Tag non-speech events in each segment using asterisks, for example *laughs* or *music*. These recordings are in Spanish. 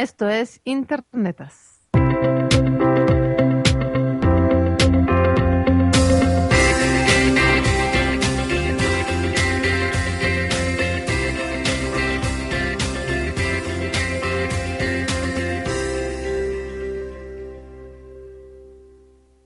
Esto es Internetas.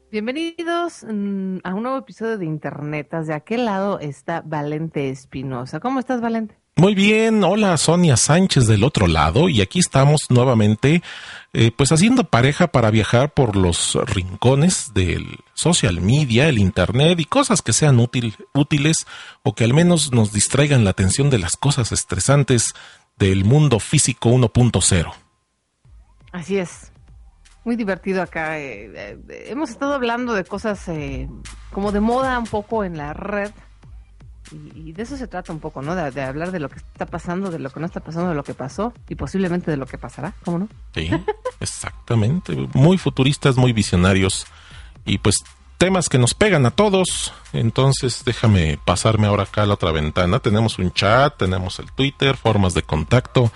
Bienvenidos mm, a un nuevo episodio de Internetas. De aquel lado está Valente Espinosa. ¿Cómo estás, Valente? Muy bien, hola Sonia Sánchez del otro lado y aquí estamos nuevamente eh, pues haciendo pareja para viajar por los rincones del social media, el internet y cosas que sean útil, útiles o que al menos nos distraigan la atención de las cosas estresantes del mundo físico 1.0. Así es. Muy divertido acá. eh, eh, hemos estado hablando de cosas como de moda un poco en la red. Y, y de eso se trata un poco, ¿no? De, de hablar de lo que está pasando, de lo que no está pasando, de lo que pasó y posiblemente de lo que pasará. ¿Cómo no? Sí, exactamente. Muy futuristas, muy visionarios y pues temas que nos pegan a todos. Entonces déjame pasarme ahora acá a la otra ventana. Tenemos un chat, tenemos el Twitter, formas de contacto.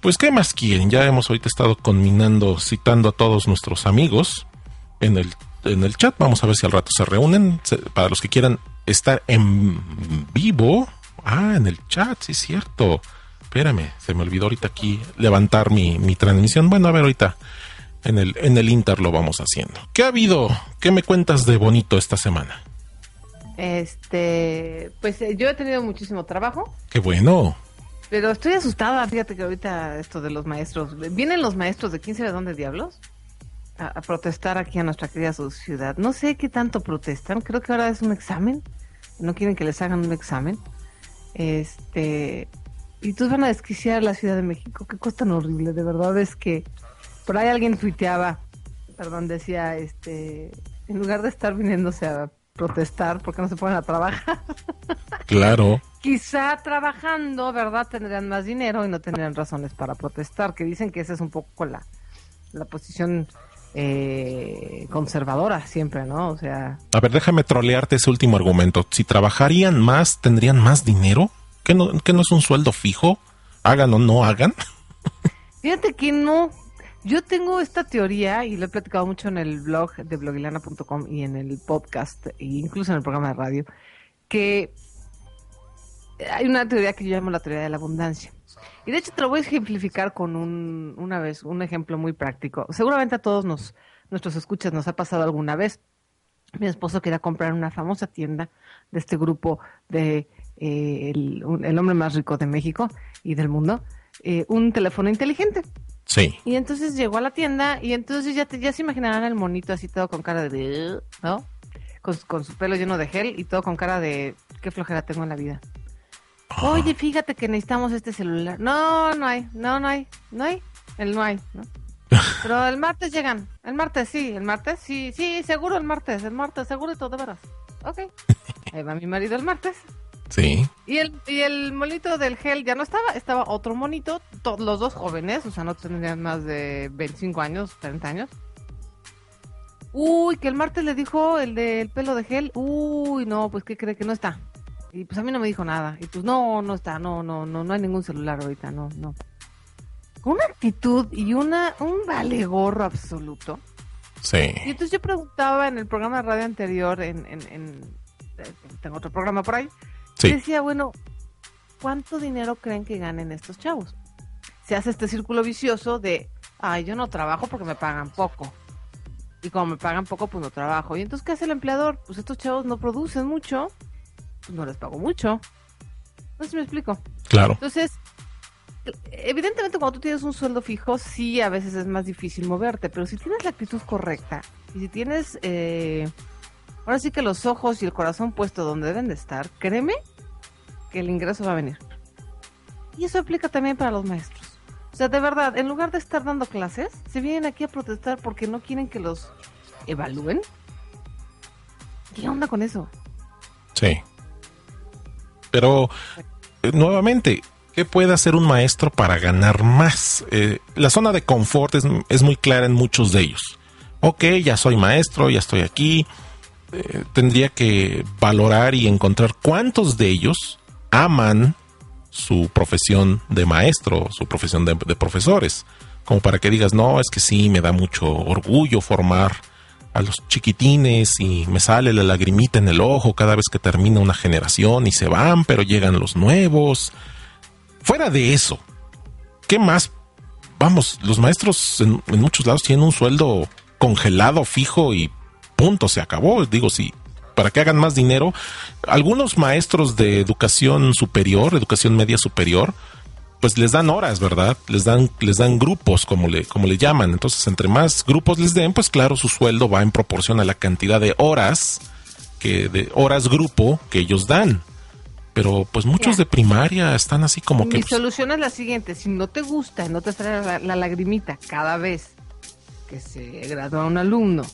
Pues qué más quieren. Ya hemos ahorita estado conminando, citando a todos nuestros amigos en el, en el chat. Vamos a ver si al rato se reúnen. Para los que quieran estar en vivo. Ah, en el chat, sí es cierto. Espérame, se me olvidó ahorita aquí levantar mi, mi transmisión. Bueno, a ver ahorita en el, en el Inter lo vamos haciendo. ¿Qué ha habido? ¿Qué me cuentas de bonito esta semana? Este, pues eh, yo he tenido muchísimo trabajo, Qué bueno. pero estoy asustada. Fíjate que ahorita esto de los maestros, vienen los maestros de quién sabe dónde diablos a, a protestar aquí a nuestra querida ciudad. No sé qué tanto protestan. Creo que ahora es un examen. No quieren que les hagan un examen. Este, y todos van a desquiciar la Ciudad de México. Qué cosa tan horrible. De verdad es que por ahí alguien tuiteaba, perdón, decía, este, en lugar de estar viniéndose a protestar, porque no se ponen a trabajar? *laughs* Claro. Quizá trabajando, ¿verdad? Tendrían más dinero y no tendrían razones para protestar, que dicen que esa es un poco la, la posición eh, conservadora siempre, ¿no? O sea, A ver, déjame trolearte ese último argumento. Si trabajarían más, ¿tendrían más dinero? ¿Que no, que no es un sueldo fijo? Hagan o no hagan. *laughs* fíjate que no. Yo tengo esta teoría y lo he platicado mucho en el blog de blogilana.com y en el podcast e incluso en el programa de radio, que hay una teoría que yo llamo la teoría de la abundancia. Y de hecho te lo voy a ejemplificar con un, una vez, un ejemplo muy práctico. Seguramente a todos nos, nuestros escuchas nos ha pasado alguna vez. Mi esposo quería comprar una famosa tienda de este grupo de eh, el, un- el hombre más rico de México y del mundo, eh, un teléfono inteligente. Sí. Y entonces llegó a la tienda y entonces ya, te, ya se imaginarán el monito así todo con cara de... ¿No? Con, con su pelo lleno de gel y todo con cara de... ¿Qué flojera tengo en la vida? Oye, fíjate que necesitamos este celular. No, no hay, no, no hay, no hay, el no hay, ¿no? Pero el martes llegan, el martes sí, el martes sí, sí, seguro el martes, el martes, seguro y todo, de veras. Ok. *laughs* Ahí va mi marido el martes. Sí. Y el, y el monito del gel ya no estaba, estaba otro monito, to- los dos jóvenes, o sea, no tendrían más de 25 años, 30 años. Uy, que el martes le dijo el del pelo de gel, uy, no, pues ¿qué cree que no está? Y pues a mí no me dijo nada. Y pues no, no está, no, no, no, no hay ningún celular ahorita, no, no. Con una actitud y una, un vale gorro absoluto. Sí. Y entonces yo preguntaba en el programa de radio anterior, en, en, en- tengo otro programa por ahí, Sí. decía, bueno, ¿cuánto dinero creen que ganen estos chavos? Se hace este círculo vicioso de, ay, yo no trabajo porque me pagan poco. Y como me pagan poco, pues no trabajo. Y entonces, ¿qué hace el empleador? Pues estos chavos no producen mucho, no les pago mucho. No sé si me explico. Claro. Entonces, evidentemente cuando tú tienes un sueldo fijo, sí, a veces es más difícil moverte, pero si tienes la actitud correcta y si tienes, eh, ahora sí que los ojos y el corazón puesto donde deben de estar, créeme que el ingreso va a venir. Y eso aplica también para los maestros. O sea, de verdad, en lugar de estar dando clases, se vienen aquí a protestar porque no quieren que los evalúen. ¿Qué onda con eso? Sí. Pero, eh, nuevamente, ¿qué puede hacer un maestro para ganar más? Eh, la zona de confort es, es, muy clara en muchos de ellos. Ok, ya soy maestro, ya estoy aquí. Eh, tendría que valorar y encontrar cuántos de ellos aman su profesión de maestro, su profesión de, de profesores. Como para que digas, no, es que sí, me da mucho orgullo formar a los chiquitines y me sale la lagrimita en el ojo cada vez que termina una generación y se van, pero llegan los nuevos. Fuera de eso, ¿qué más? Vamos, los maestros en, muchos lados tienen un sueldo congelado, fijo y punto, se acabó. Digo, sí, para que hagan más dinero. Algunos maestros de educación superior, educación media superior, pues les dan horas, ¿verdad? Les dan, les dan grupos, como le, como le llaman. Entonces, entre más grupos les den, pues claro, su sueldo va en proporción a la cantidad de horas, que, de horas grupo que ellos dan. Pero pues muchos de primaria están así como que... Mi pues, solución es la siguiente, si no te gusta, no te sale la, la lagrimita cada vez que se gradúa un alumno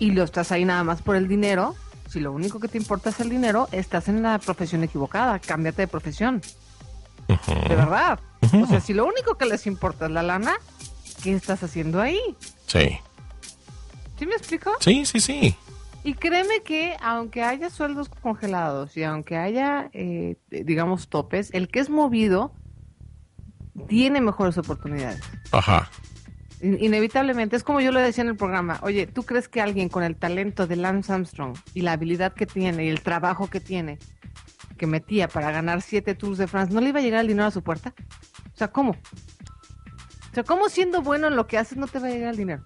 y lo estás ahí nada más por el dinero, si lo único que te importa es el dinero, estás en la profesión equivocada, cámbiate de profesión. Uh -huh. De verdad. Uh -huh. O sea, si lo único que les importa es la lana, ¿qué estás haciendo ahí? Sí. ¿Sí me explico? Sí, sí, sí. Y créeme que aunque haya sueldos congelados y aunque haya, eh, digamos, topes, el que es movido tiene mejores oportunidades. Ajá. Inevitablemente, es como yo le decía en el programa, oye, ¿tú crees que alguien con el talento de Lance Armstrong y la habilidad que tiene y el trabajo que tiene, que metía para ganar siete Tours de France, no le iba a llegar el dinero a su puerta? O sea, ¿cómo? O sea, ¿cómo siendo bueno en lo que haces no te va a llegar el dinero?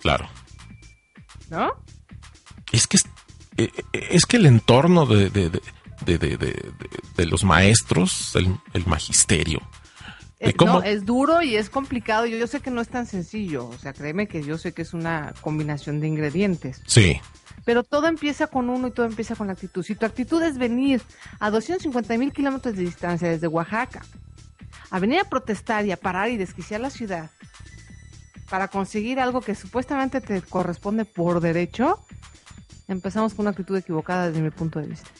Claro. ¿No? Es que es, eh, es que el entorno de, de, de, de los maestros, el, el magisterio, no, es duro y es complicado. Yo, yo sé que no es tan sencillo. O sea, créeme que yo sé que es una combinación de ingredientes. Sí. Pero todo empieza con uno y todo empieza con la actitud. Si tu actitud es venir a 250 mil kilómetros de distancia desde Oaxaca, a venir a protestar y a parar y desquiciar la ciudad para conseguir algo que supuestamente te corresponde por derecho, empezamos con una actitud equivocada desde mi punto de vista.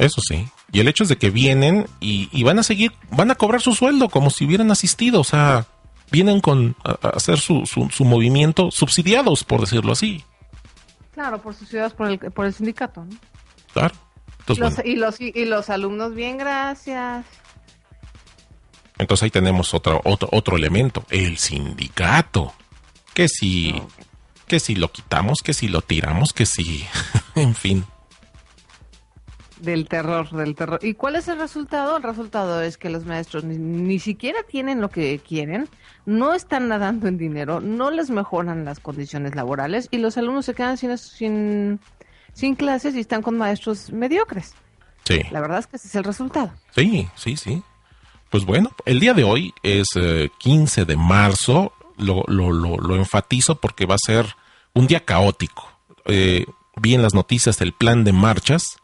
Eso sí. Y el hecho es de que vienen y, y, van a seguir, van a cobrar su sueldo como si hubieran asistido. O sea, vienen con a, a hacer su, su, su, movimiento subsidiados, por decirlo así. Claro, por subsidiados por el, por el sindicato. ¿no? Claro. Entonces, los, bueno. y, los, y los alumnos, bien, gracias. Entonces ahí tenemos otro, otro, otro elemento, el sindicato. Que si, okay. que si lo quitamos, que si lo tiramos, que si, *laughs* en fin. Del terror, del terror. ¿Y cuál es el resultado? El resultado es que los maestros ni, ni, siquiera tienen lo que quieren, no están nadando en dinero, no les mejoran las condiciones laborales y los alumnos se quedan sin, sin, sin clases y están con maestros mediocres. Sí. La verdad es que ese es el resultado. Sí, sí, sí. Pues bueno, el día de hoy es eh, 15 de marzo, lo, lo, lo, lo, enfatizo porque va a ser un día caótico. Eh, vi en las noticias el plan de marchas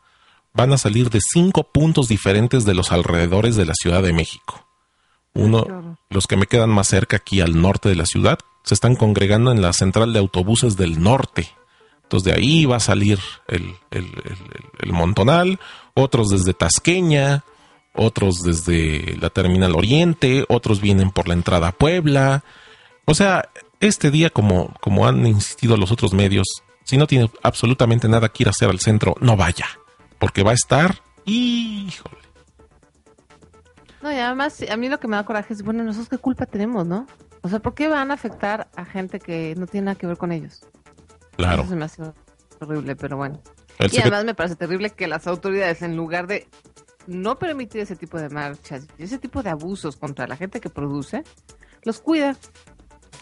van a salir de cinco puntos diferentes de los alrededores de la Ciudad de México. Uno, los que me quedan más cerca aquí al norte de la ciudad, se están congregando en la central de autobuses del norte. Entonces de ahí va a salir el, el, el, el montonal, otros desde Tasqueña, otros desde la terminal oriente, otros vienen por la entrada a Puebla. O sea, este día, como, como han insistido los otros medios, si no tiene absolutamente nada que ir a hacer al centro, no vaya porque va a estar, híjole. No, y además, a mí lo que me da coraje es, bueno, nosotros qué culpa tenemos, ¿no? O sea, ¿por qué van a afectar a gente que no tiene nada que ver con ellos? Claro. Eso se me hace horrible, pero bueno. El y además me parece terrible que las autoridades, en lugar de no permitir ese tipo de marchas y ese tipo de abusos contra la gente que produce, los cuida.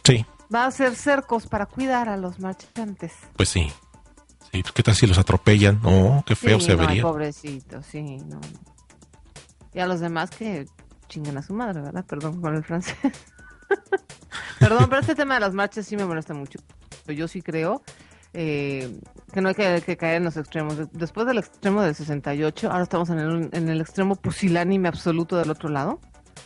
Sí. Va a hacer cercos para cuidar a los marchantes. Pues sí. Sí, ¿qué tal si los atropellan? No, qué feo sí, se no, vería. Pobrecito, sí, no. Y a los demás que chinguen a su madre, ¿verdad? Perdón con el francés. *laughs* Perdón, pero este tema de las marchas sí me molesta mucho. Yo sí creo eh, que no hay que, que, caer en los extremos. Después del extremo del 68, ahora estamos en el, en el extremo pusilánime absoluto del otro lado,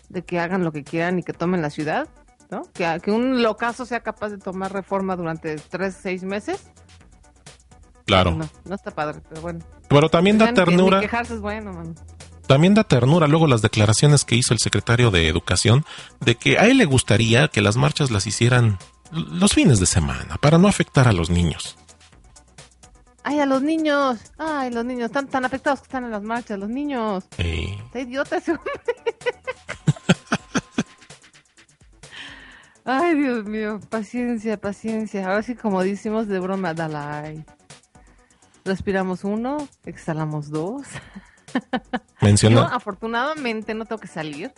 de que hagan lo que quieran y que tomen la ciudad. ¿no? Que, que un locazo sea capaz de tomar reforma durante tres, seis meses. Claro. No, no está padre, pero bueno. Pero también da que ternura. quejarse es bueno, man. También da ternura luego las declaraciones que hizo el secretario de Educación de que a él le gustaría que las marchas las hicieran los fines de semana para no afectar a los niños. Ay, a los niños. Ay, los niños. Están tan afectados que están en las marchas, los niños. Eh, Está idiota ese hombre. *laughs* Ay, Dios mío. Paciencia, paciencia. Ahora sí, como decimos de broma, Dalai. Respiramos uno, exhalamos dos. Yo, *laughs* menciona, afortunadamente, no tengo que salir.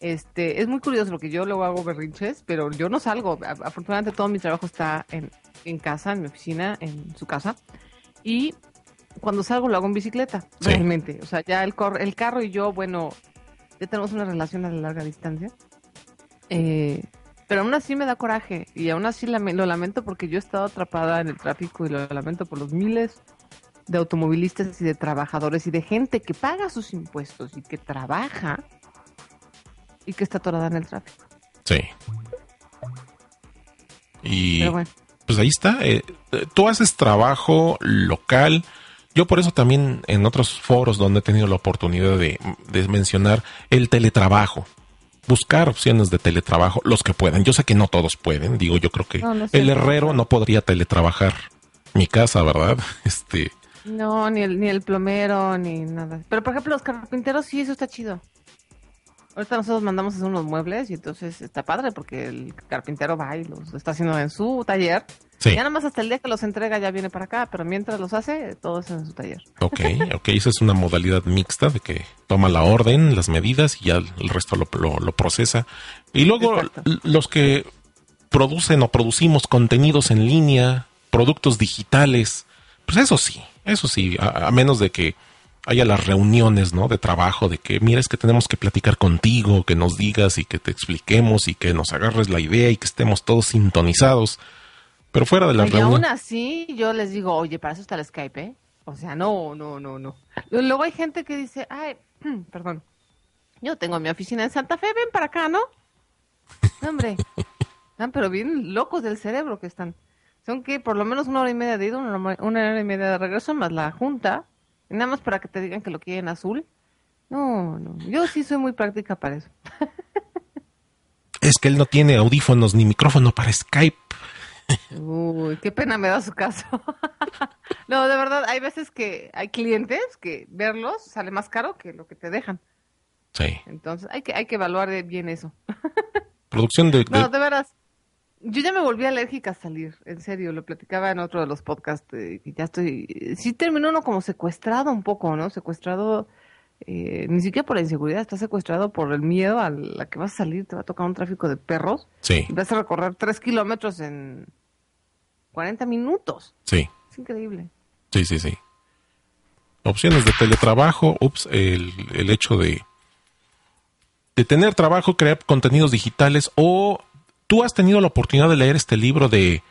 Este, es muy curioso porque yo luego hago berrinches, pero yo no salgo. Afortunadamente todo mi trabajo está en, en casa, en mi oficina, en su casa. Y cuando salgo lo hago en bicicleta, Sí. realmente. O sea, ya el, cor- el carro y yo, bueno, ya tenemos una relación a larga distancia. Eh, pero aún así me da coraje y aún así lo lamento porque yo he estado atrapada en el tráfico y lo lamento por los miles de automovilistas y de trabajadores y de gente que paga sus impuestos y que trabaja y que está atorada en el tráfico. sí. Y Pero bueno, pues ahí está. eh, eh, tú haces trabajo local. Yo por eso también en otros foros donde he tenido la oportunidad de, de mencionar el teletrabajo. Buscar opciones de teletrabajo, los que puedan. Yo sé que no todos pueden. Digo, yo creo que No, no es el herrero no podría teletrabajar mi casa, ¿verdad? *laughs* Este, no, ni el, ni el plomero, ni nada. Pero por ejemplo, los carpinteros, sí, eso está chido. Ahorita nosotros mandamos a hacer unos muebles y entonces está padre porque el carpintero va y los está haciendo en su taller. sí. Ya nada más hasta el día que los entrega ya viene para acá, pero mientras los hace, todo es en su taller. Ok, ok, esa es una modalidad mixta de que toma la orden, las medidas y ya el resto lo, lo- lo procesa. Y luego Exacto. los que producen o producimos contenidos en línea, productos digitales, pues eso sí, eso sí, a, a menos de que haya las reuniones, ¿no? De trabajo, de que mires que tenemos que platicar contigo, que nos digas y que te expliquemos y que nos agarres la idea y que estemos todos sintonizados. Pero fuera de las Y aún así, yo les digo, oye, para eso está el Skype, ¿eh? O sea, no, no, no, no. Luego hay gente que dice, ay, *clears throat* perdón, yo tengo mi oficina en Santa Fe, ven para acá, ¿no? No, hombre, están pero bien locos del cerebro que están. Son que por lo menos una hora y media de ida, una, hora- y media de regreso, más la junta, nada más para que te digan que lo quieren azul. No, no, yo sí soy muy práctica para eso. *laughs* Es que él no tiene audífonos ni micrófono para Skype. Uy, qué pena me da su caso. *laughs* no, de verdad, hay veces que hay clientes que verlos sale más caro que lo que te dejan. Sí. Entonces, hay que, hay que evaluar bien eso. *laughs* Producción de, de- No, de veras. Yo ya me volví alérgica a salir, en serio, lo platicaba en otro de los podcasts, eh, que ya estoy, sí terminó uno como secuestrado un poco, ¿no? Secuestrado, eh, ni siquiera por la inseguridad, está secuestrado por el miedo a la que vas a salir, te va a tocar un tráfico de perros, Sí, y vas a recorrer tres kilómetros en 40 minutos. sí, Es increíble. sí, sí, sí. Opciones de teletrabajo, ups, el, el hecho de, de tener trabajo, crear contenidos digitales o tú has tenido la oportunidad de leer este libro de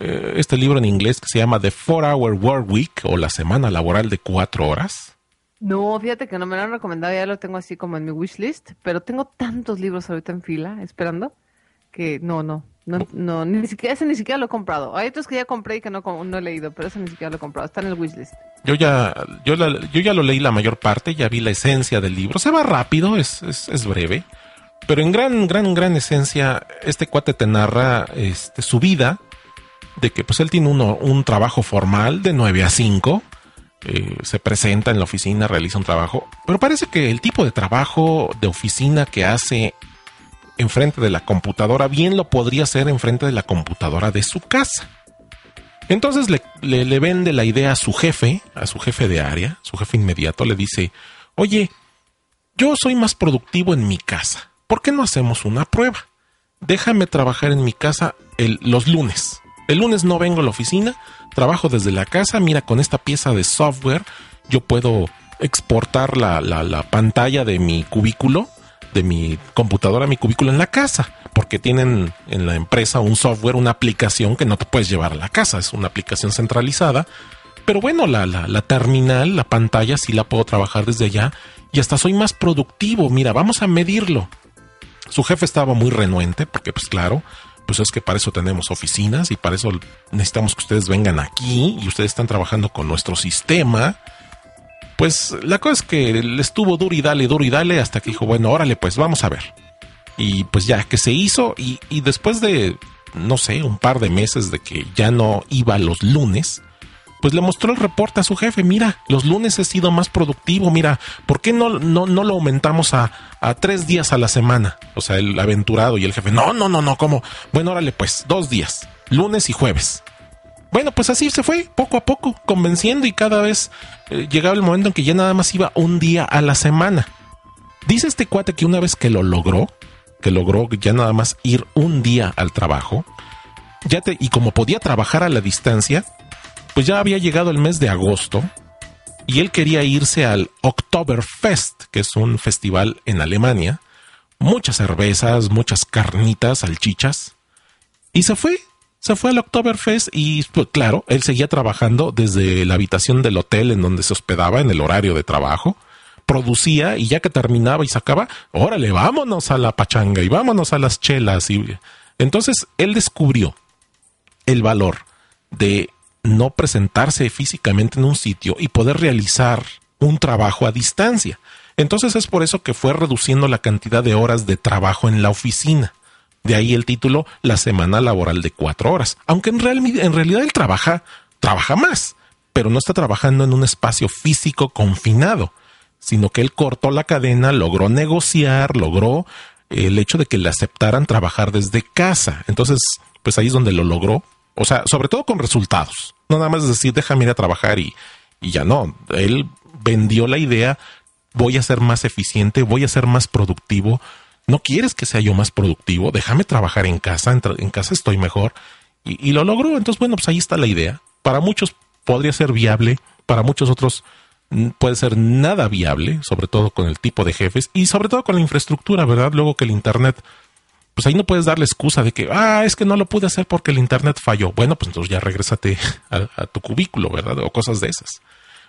eh, este libro en inglés que se llama The Four Hour Work Week o la semana laboral de cuatro horas. No, fíjate que no me lo han recomendado, ya lo tengo así como en mi wishlist, pero tengo tantos libros ahorita en fila esperando que no, no, no, no ni siquiera ese ni siquiera lo he comprado. Hay otros que ya compré y que no, no he leído, pero ese ni siquiera lo he comprado, está en el wishlist. Yo ya, yo, la- yo ya lo leí la mayor parte, ya vi la esencia del libro. Se va rápido, es, es, es breve. Pero en gran, gran, gran esencia, este cuate te narra este, su vida, de que pues él tiene uno, un trabajo formal de 9 a 5. eh, se presenta en la oficina, realiza un trabajo. Pero parece que el tipo de trabajo de oficina que hace enfrente de la computadora, bien lo podría hacer enfrente de la computadora de su casa. Entonces le, le- le vende la idea a su jefe, a su jefe de área, su jefe inmediato, le dice, oye, yo soy más productivo en mi casa, ¿por qué no hacemos una prueba? Déjame trabajar en mi casa el- los lunes. El lunes no vengo a la oficina, trabajo desde la casa, mira, con esta pieza de software yo puedo exportar la, la- la pantalla de mi cubículo, de mi computadora a mi cubículo en la casa, porque tienen en la empresa un software, una aplicación que no te puedes llevar a la casa, es una aplicación centralizada. Pero bueno, la, la, la terminal, la pantalla, sí la puedo trabajar desde allá y hasta soy más productivo. Mira, vamos a medirlo. Su jefe estaba muy renuente porque pues claro, pues es que para eso tenemos oficinas y para eso necesitamos que ustedes vengan aquí y ustedes están trabajando con nuestro sistema. Pues la cosa es que le estuvo duro y dale, duro y dale hasta que dijo, bueno, órale, pues vamos a ver. Y pues ya que se hizo y, y después de, no sé, un par de meses de que ya no iba los lunes, pues le mostró el reporte a su jefe, mira, los lunes he sido más productivo, mira, ¿por qué no, no, no lo aumentamos a, a, tres días a la semana? O sea, el aventurado y el jefe, no, no, no, no, ¿cómo? Bueno, órale pues, dos días, lunes y jueves. Bueno, pues así se fue, poco a poco, convenciendo y cada vez eh, llegaba el momento en que ya nada más iba un día a la semana. Dice este cuate que una vez que lo logró, que logró ya nada más ir un día al trabajo, ya te, y como podía trabajar a la distancia, pues ya había llegado el mes de agosto y él quería irse al Oktoberfest, que es un festival en Alemania, muchas cervezas, muchas carnitas, salchichas, y se fue, se fue al Oktoberfest y pues claro, él seguía trabajando desde la habitación del hotel en donde se hospedaba en el horario de trabajo, producía y ya que terminaba y sacaba, órale, vámonos a la pachanga y vámonos a las chelas. Y entonces él descubrió el valor de no presentarse físicamente en un sitio y poder realizar un trabajo a distancia. Entonces es por eso que fue reduciendo la cantidad de horas de trabajo en la oficina. De ahí el título La semana laboral de cuatro horas. Aunque en, real, en realidad él trabaja, trabaja más, pero no está trabajando en un espacio físico confinado, sino que él cortó la cadena, logró negociar, logró el hecho de que le aceptaran trabajar desde casa. Entonces, pues ahí es donde lo logró o sea, sobre todo con resultados. No nada más decir, déjame ir a trabajar y, y ya no. Él vendió la idea, voy a ser más eficiente, voy a ser más productivo. No quieres que sea yo más productivo, déjame trabajar en casa, en, casa estoy mejor. Y, y, lo logró. Entonces, bueno, pues ahí está la idea. Para muchos podría ser viable, para muchos otros puede ser nada viable, sobre todo con el tipo de jefes y sobre todo con la infraestructura, ¿verdad? Luego que el Internet pues ahí no puedes dar la excusa de que, ah, es que no lo pude hacer porque el internet falló. Bueno, pues entonces ya regrésate *laughs* a, tu cubículo, ¿verdad? O cosas de esas.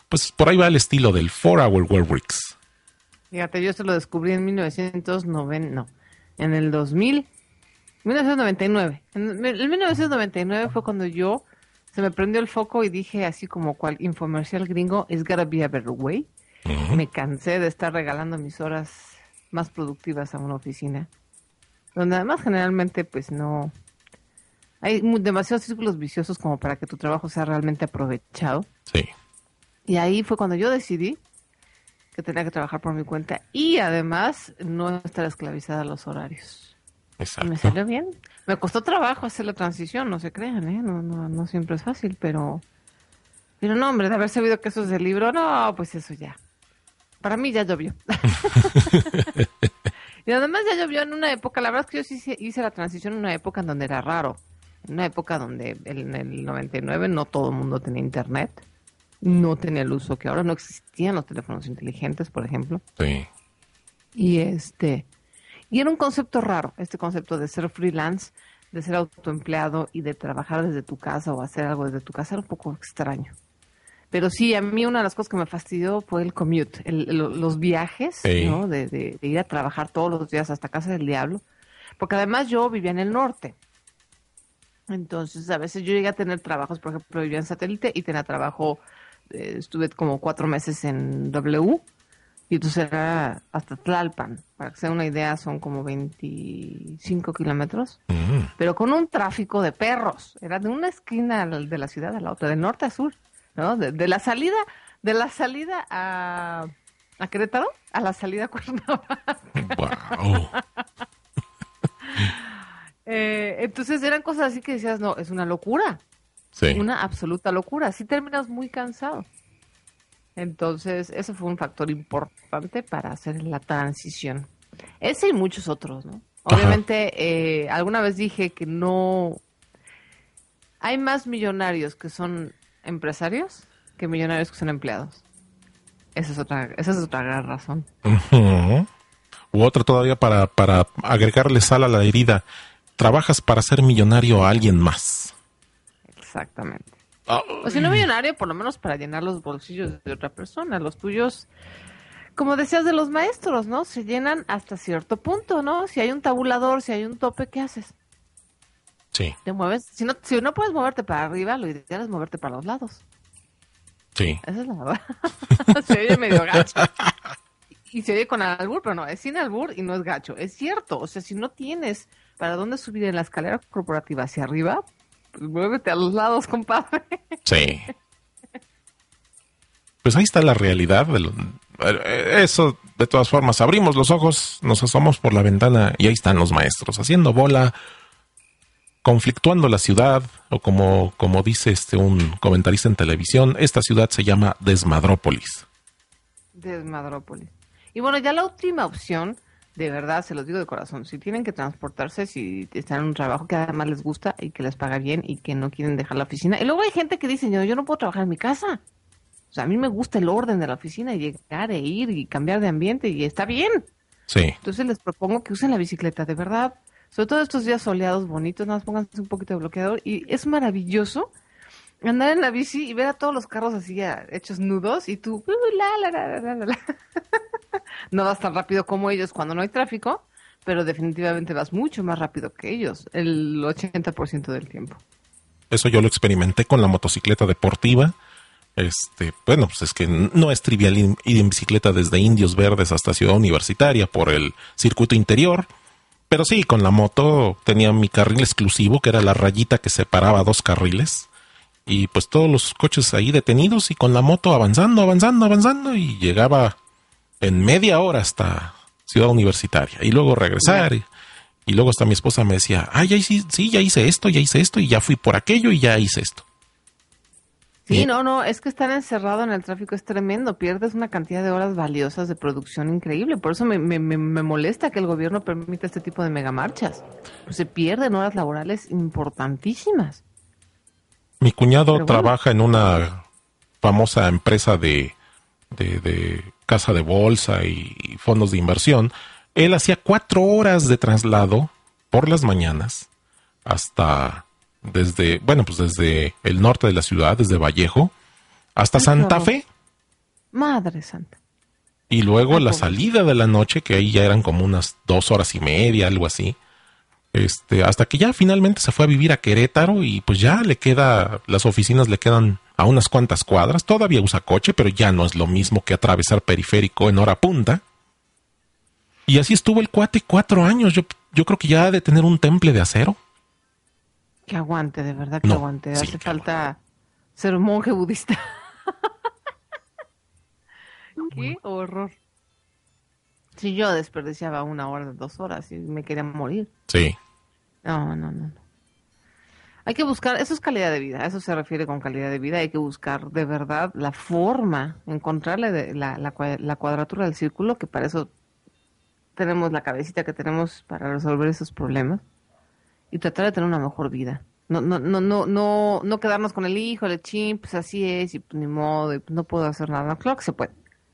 Pues por ahí va el estilo del 4-Hour Work Weeks. Fíjate, yo esto lo descubrí en 1990, no, en el 2000, 1999. En, en 1999 fue cuando yo se me prendió el foco y dije así como cual infomercial gringo, it's gotta be a better way. Me cansé de estar regalando mis horas más productivas a una oficina donde además generalmente pues no hay demasiados círculos viciosos como para que tu trabajo sea realmente aprovechado. Sí. Y ahí fue cuando yo decidí que tenía que trabajar por mi cuenta y además no estar esclavizada a los horarios. Exacto. Y me salió bien. Me costó trabajo hacer la transición, no se crean, ¿eh? No, no, no siempre es fácil, pero... Pero no, hombre, de haber sabido que eso es del libro, no, pues eso ya. Para mí ya llovió. *laughs* Y además ya llovió en una época, la verdad es que yo sí hice la transición en una época en donde era raro. En una época donde en el 99 no todo el mundo tenía internet, no tenía el uso que ahora no existían los teléfonos inteligentes, por ejemplo. Sí. Y este y era un concepto raro, este concepto de ser freelance, de ser autoempleado y de trabajar desde tu casa o hacer algo desde tu casa era un poco extraño. Pero sí, a mí una de las cosas que me fastidió fue el commute, los viajes, ¿no? De, ir a trabajar todos los días hasta casa del diablo. Porque además yo vivía en el norte. Entonces, a veces yo llegué a tener trabajos, por ejemplo, vivía en satélite y tenía trabajo, eh, estuve como cuatro meses en W, y entonces era hasta Tlalpan. Para que sea una idea, son como 25 kilómetros, Mm. pero con un tráfico de perros. Era de una esquina de la ciudad a la otra, de norte a sur. ¿No? De, de, la salida, de la salida a, a Querétaro a la salida a Cuernavaca. Wow. *laughs* eh, entonces eran cosas así que decías, no, es una locura. Sí. Una absoluta locura. Así terminas muy cansado. Entonces, eso fue un factor importante para hacer la transición. Ese y muchos otros, ¿no? Obviamente, eh, alguna vez dije que no... Hay más millonarios que son empresarios que millonarios que son empleados. Esa es otra, esa es otra gran razón. Uh -huh. U otra todavía para, para agregarle sal a la herida. Trabajas para ser millonario a alguien más. Exactamente. Oh. O si no millonario, por lo menos para llenar los bolsillos de otra persona. Los tuyos, como decías de los maestros, ¿no? Se llenan hasta cierto punto, ¿no? Si hay un tabulador, si hay un tope, ¿qué haces? Sí, Te mueves. Si no, si no puedes moverte para arriba, lo ideal es moverte para los lados. sí. Esa es la verdad. *laughs* se oye medio gacho. Y se oye con albur, pero no, es sin albur y no es gacho. Es cierto. O sea, si no tienes para dónde subir en la escalera corporativa hacia arriba, pues muévete a los lados, compadre. Sí. Pues ahí está la realidad. De lo- eso, de todas formas, abrimos los ojos, nos asomamos por la ventana y ahí están los maestros haciendo bola, conflictuando la ciudad, o como, como dice este un comentarista en televisión, esta ciudad se llama Desmadrópolis. Desmadrópolis. Y bueno, ya la última opción, de verdad, se los digo de corazón, si tienen que transportarse, si están en un trabajo que además les gusta y que les paga bien y que no quieren dejar la oficina. Y luego hay gente que dice, yo, yo no puedo trabajar en mi casa. O sea, a mí me gusta el orden de la oficina y llegar e ir y cambiar de ambiente y está bien. Sí, Entonces les propongo que usen la bicicleta, de verdad. Sobre todo estos días soleados, bonitos, nada más pónganse un poquito de bloqueador. Y es maravilloso andar en la bici y ver a todos los carros así hechos nudos y tú, uh, *laughs* no vas tan rápido como ellos cuando no hay tráfico, pero definitivamente vas mucho más rápido que ellos, el 80% del tiempo. eso yo lo experimenté con la motocicleta deportiva. Este, bueno, pues es que no es trivial ir en bicicleta desde Indios Verdes hasta Ciudad Universitaria por el circuito interior. Pero sí, con la moto tenía mi carril exclusivo, que era la rayita que separaba dos carriles. Y pues todos los coches ahí detenidos y con la moto avanzando, avanzando, avanzando y llegaba en media hora hasta Ciudad Universitaria. Y luego regresar. Y, y luego hasta mi esposa me decía, ah, ya hice, sí, ya hice esto, ya hice esto y ya fui por aquello y ya hice esto. Sí, no, no, es que estar encerrado en el tráfico es tremendo, pierdes una cantidad de horas valiosas de producción increíble, por eso me, me, me- molesta que el gobierno permita este tipo de megamarchas, pues se pierden horas laborales importantísimas. Mi cuñado bueno. trabaja en una famosa empresa de, de, de casa de bolsa y fondos de inversión. Él hacía cuatro horas de traslado por las mañanas hasta desde, bueno, pues desde el norte de la ciudad, desde Vallejo, hasta Ay, Santa horror. Fe. Madre santa. Y luego Ay, la pobre. salida de la noche, que ahí ya eran como unas dos horas y media, algo así. Este, hasta que ya finalmente se fue a vivir a Querétaro y pues ya le queda, las oficinas le quedan a unas cuantas cuadras. Todavía usa coche, pero ya no es lo mismo que atravesar periférico en hora punta. Y así estuvo el cuate cuatro años. Yo, yo creo que ya ha de tener un temple de acero. Que aguante, de verdad que No, aguante. sí, Hace que falta ser un monje budista. *laughs* Qué horror. Si yo desperdiciaba una hora, dos horas y me quería morir. Sí, No, no, no. no. Hay que buscar, eso es calidad de vida, a eso se refiere con calidad de vida, hay que buscar de verdad la forma, encontrarle de- la, la cuadratura del círculo, que para eso tenemos la cabecita que tenemos para resolver esos problemas y tratar de tener una mejor vida. No, no, no, no, no, no quedarnos con el hijo, el chin, pues así es, y pues ni modo, y pues no puedo hacer nada. Claro que se puede.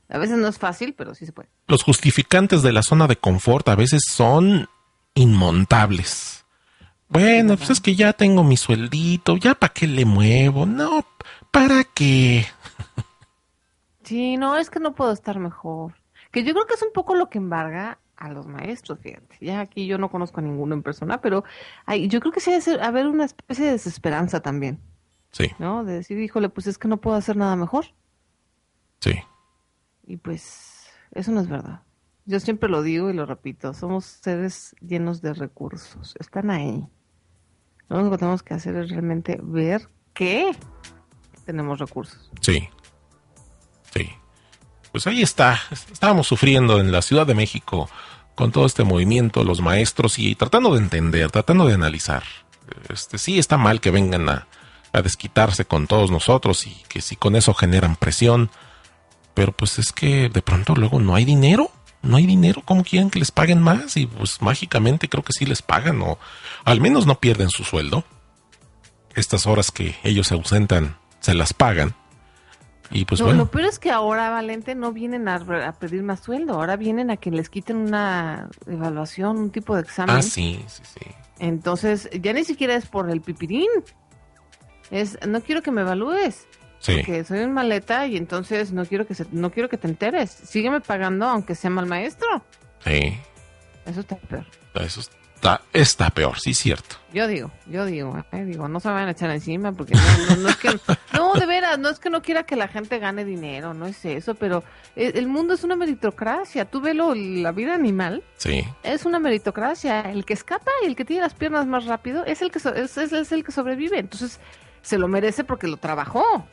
A veces no es fácil, pero sí se puede. los justificantes de la zona de confort a veces son inmontables. Bueno, pues es que ya tengo mi sueldito, ya para qué le muevo, no, ¿para qué? Sí, no, es que no puedo estar mejor. Que yo creo que es un poco lo que embarga a los maestros, fíjate. Ya aquí yo no conozco a ninguno en persona, pero hay, yo creo que sí debe haber una especie de desesperanza también, Sí, ¿no? De decir, híjole, pues es que no puedo hacer nada mejor. sí, Y pues eso no es verdad. Yo siempre lo digo y lo repito, somos seres llenos de recursos, están ahí. Lo único que tenemos que hacer es realmente ver que tenemos recursos. sí, sí. Pues ahí está, estábamos sufriendo en la Ciudad de México con todo este movimiento, los maestros y tratando de entender, tratando de analizar. Este sí está mal que vengan a, a desquitarse con todos nosotros y que si con eso generan presión, pero pues es que de pronto luego no hay dinero, no hay dinero, ¿cómo quieren que les paguen más? Y pues mágicamente creo que sí les pagan o al menos no pierden su sueldo. Estas horas que ellos se ausentan se las pagan. Y pues Lo, bueno, lo peor es que ahora, Valente, no vienen a, a pedir más sueldo, ahora vienen a que les quiten una evaluación, un tipo de examen. ah sí, sí, sí. Entonces, ya ni siquiera es por el pipirín. Es, no quiero que me evalúes. Sí. porque soy un maleta y entonces no quiero que se, no quiero que te enteres. Sígueme pagando aunque sea mal maestro. Sí, Eso está peor. eso está, está peor, sí, cierto. Yo digo, yo digo, eh, digo, no se van a echar encima porque no, no, no es que, *laughs* no, de veras, no es que no quiera que la gente gane dinero, no es eso, pero el, el mundo es una meritocracia. Tú velo, la vida animal Sí, es una meritocracia. El que escapa y el que tiene las piernas más rápido es el que so- es, es- es el que sobrevive. Entonces se lo merece porque lo trabajó.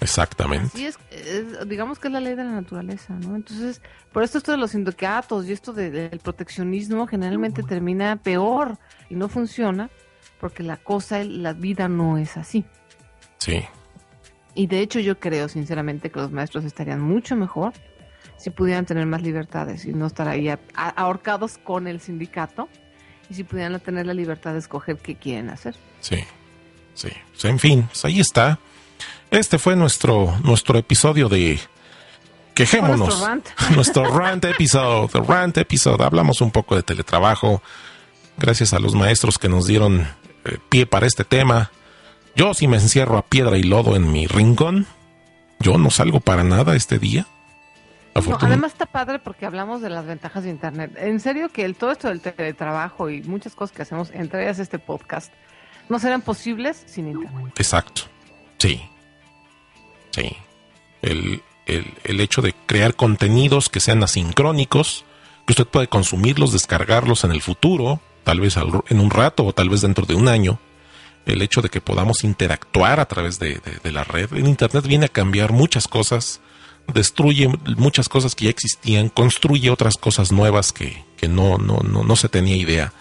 Exactamente. Así es, es- digamos que es la ley de la naturaleza, ¿no? Entonces, por esto esto de los sindicatos y esto de- del proteccionismo generalmente termina peor y no funciona porque la cosa, la vida no es así. Sí, Y de hecho yo creo sinceramente que los maestros estarían mucho mejor si pudieran tener más libertades y no estar ahí a- a- ahorcados con el sindicato y si pudieran tener la libertad de escoger qué quieren hacer. sí, sí. Pues, en fin, pues ahí está. Este fue nuestro, nuestro episodio de Quejémonos. Nuestro rant. *laughs* nuestro rant episode, rant episode. Hablamos un poco de teletrabajo. Gracias a los maestros que nos dieron eh, pie para este tema. Yo si me encierro a piedra y lodo en mi rincón, yo no salgo para nada este día. No, además está padre porque hablamos de las ventajas de Internet. En serio que el, todo esto del teletrabajo y muchas cosas que hacemos, entre ellas este podcast, no serán posibles sin Internet. Exacto. Sí. Sí. El, el- el hecho de crear contenidos que sean asincrónicos, que usted puede consumirlos, descargarlos en el futuro, tal vez en un rato o tal vez dentro de un año. El hecho de que podamos interactuar a través de, de- la red. El Internet viene a cambiar muchas cosas, destruye muchas cosas que ya existían, construye otras cosas nuevas que, que no, no, no, no se tenía idea.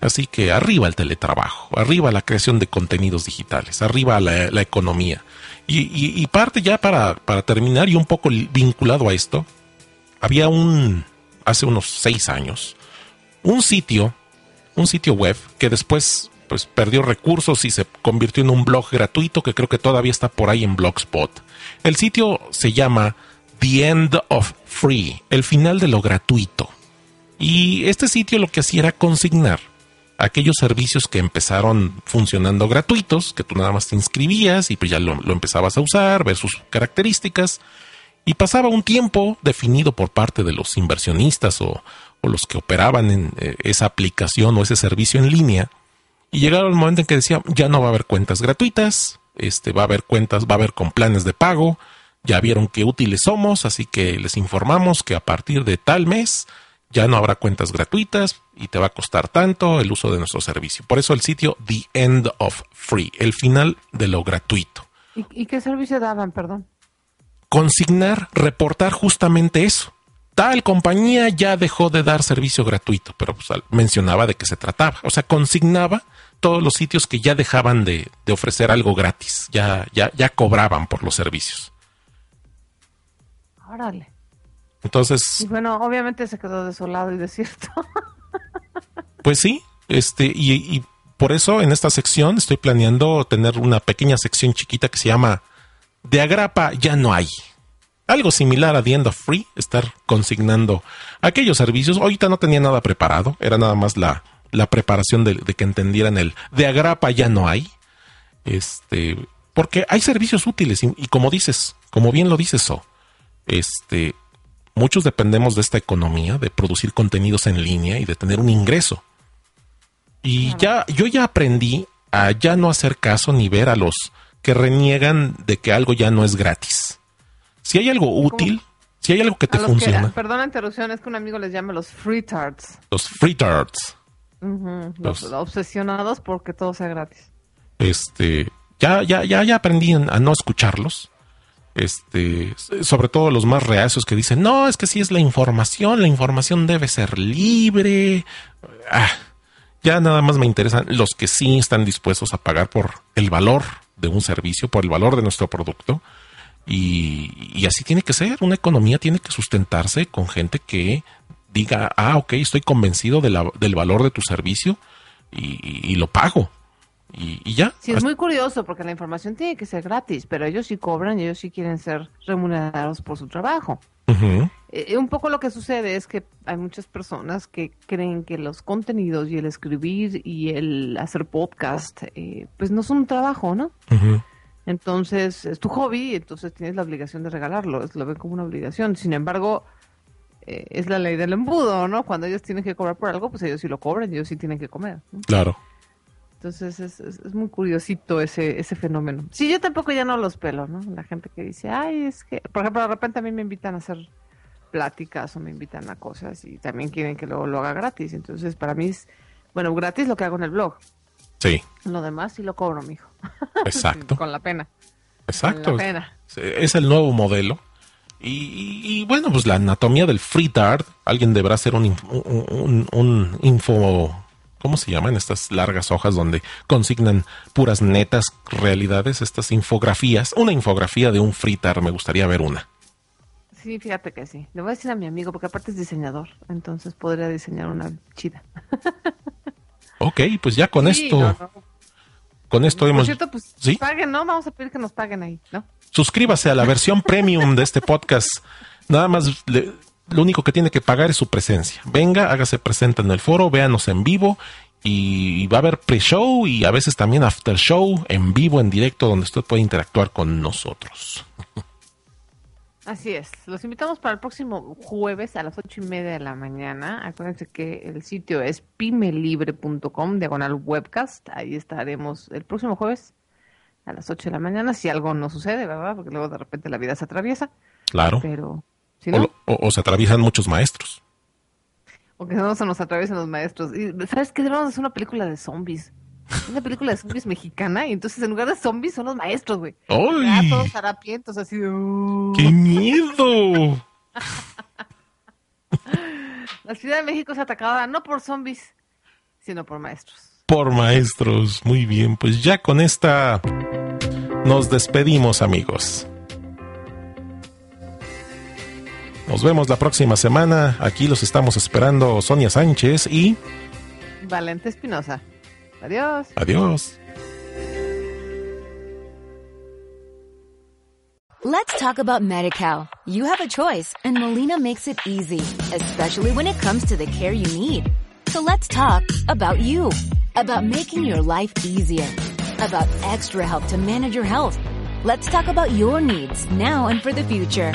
Así que arriba el teletrabajo, arriba la creación de contenidos digitales, arriba la economía. Y, parte ya para, para terminar y un poco vinculado a esto, había un, hace unos seis años, un sitio, un sitio web que después pues perdió recursos y se convirtió en un blog gratuito que creo que todavía está por ahí en Blogspot. El sitio se llama The End of Free, el final de lo gratuito. Y este sitio lo que hacía era consignar aquellos servicios que empezaron funcionando gratuitos, que tú nada más te inscribías y pues ya lo, empezabas a usar, ver sus características, y pasaba un tiempo definido por parte de los inversionistas o, o los que operaban en eh, esa aplicación o ese servicio en línea, y llegaron el momento en que decían, ya no va a haber cuentas gratuitas, este, va a haber cuentas, va a haber con planes de pago, ya vieron qué útiles somos, así que les informamos que a partir de tal mes ya no habrá cuentas gratuitas y te va a costar tanto el uso de nuestro servicio. Por eso el sitio The End of Free, el final de lo gratuito. ¿Y, y qué servicio daban, perdón? Consignar, reportar justamente eso. Tal compañía ya dejó de dar servicio gratuito, pero pues, mencionaba de qué se trataba. O sea, consignaba todos los sitios que ya dejaban de, de ofrecer algo gratis, ya, ya, ya cobraban por los servicios. Órale. Y Entonces, bueno, obviamente se quedó desolado y desierto. *laughs* Pues sí, este, y, y por eso en esta sección estoy planeando tener una pequeña sección chiquita que se llama De Agrapa ya no hay. Algo similar a The End of Free, estar consignando aquellos servicios. Ahorita no tenía nada preparado, era nada más la, la preparación de, de que entendieran el De Agrapa ya no hay. Este, porque hay servicios útiles y, y como dices, como bien lo dices, So, este, muchos dependemos de esta economía, de producir contenidos en línea y de tener un ingreso. Y ya, yo ya aprendí a ya no hacer caso ni ver a los que reniegan de que algo ya no es gratis. Si hay algo útil, si hay algo que te que, funciona, perdón la interrupción, es que un amigo les llama los freetards. los free tarts, los, Los- obsesionados porque todo sea gratis. este, ya, ya, ya, ya aprendí a no escucharlos. Este, sobre todo los más reacios que dicen, no, es que si es la información, la información debe ser libre. Ah, ya nada más me interesan los que sí están dispuestos a pagar por el valor de un servicio, por el valor de nuestro producto. Y, así tiene que ser. Una economía tiene que sustentarse con gente que diga, ah, ok, estoy convencido de del valor de tu servicio y lo pago. Y, y ya. Sí, es muy curioso porque la información tiene que ser gratis, pero ellos sí cobran y ellos sí quieren ser remunerados por su trabajo. Ujú, Eh, un poco lo que sucede es que hay muchas personas que creen que los contenidos y el escribir y el hacer podcast, eh, pues no son un trabajo, ¿no? Entonces, es tu hobby, entonces tienes la obligación de regalarlo, es, lo ven como una obligación. Sin embargo, eh, es la ley del embudo, ¿no? Cuando ellos tienen que cobrar por algo, pues ellos sí lo cobran, ellos sí tienen que comer. ¿no? Claro. Entonces es, es, es muy curiosito ese, ese fenómeno. Sí, yo tampoco ya no los pelo, ¿no? La gente que dice, ay, es que, por ejemplo, de repente a mí me invitan a hacer pláticas o me invitan a cosas y también quieren que luego lo haga gratis. Entonces, para mí es, bueno, gratis lo que hago en el blog. Sí, Lo demás sí lo cobro, mijo. *laughs* exacto. Con la pena. Exacto. Con la pena. Es el nuevo modelo. Y, y- y, bueno, pues la anatomía del free art, alguien deberá hacer un, un, un- un info, ¿cómo se llaman? Estas largas hojas donde consignan puras netas realidades, estas infografías. Una infografía de un free art, me gustaría ver una. Sí, fíjate que sí. Le voy a decir a mi amigo, porque aparte es diseñador, entonces podría diseñar una chida. *laughs* Ok, pues ya con Sí, esto, no, no. con esto Por hemos... cierto, pues ¿Sí? paguen, ¿no? Vamos a pedir que nos paguen ahí, ¿no? Suscríbase a la versión premium de este podcast. Nada más, le- lo único que tiene que pagar es su presencia. Venga, hágase presente en el foro, véanos en vivo y va a haber pre-show y a veces también after show en vivo, en directo, donde usted puede interactuar con nosotros. Así es. Los invitamos para el próximo jueves a las ocho y media de la mañana. Acuérdense que el sitio es pimelibre.com, diagonal webcast. Ahí estaremos el próximo jueves a las ocho de la mañana, si algo no sucede, ¿verdad? Porque luego de repente la vida se atraviesa. Claro. Pero O, no, o- o se atraviesan muchos maestros. o que no se nos atraviesen los maestros. Y, ¿Sabes qué? Debemos hacer una película de zombies. Una película de zombies mexicana y entonces en lugar de zombies son los maestros, güey. Ya ¡Ay! todos harapientos así de... "Uh". ¡Qué miedo! *laughs* La Ciudad de México es atacada no por zombies, sino por maestros. Por maestros. Muy bien, pues ya con esta nos despedimos, amigos. Nos vemos la próxima semana. Aquí los estamos esperando Sonia Sánchez y Valente Espinosa. Adiós. adiós. Let's talk about MediCal. You have a choice and Molina makes it easy, especially when it comes to the care you need. So let's talk about you, about making your life easier, about extra help to manage your health. Let's talk about your needs now and for the future.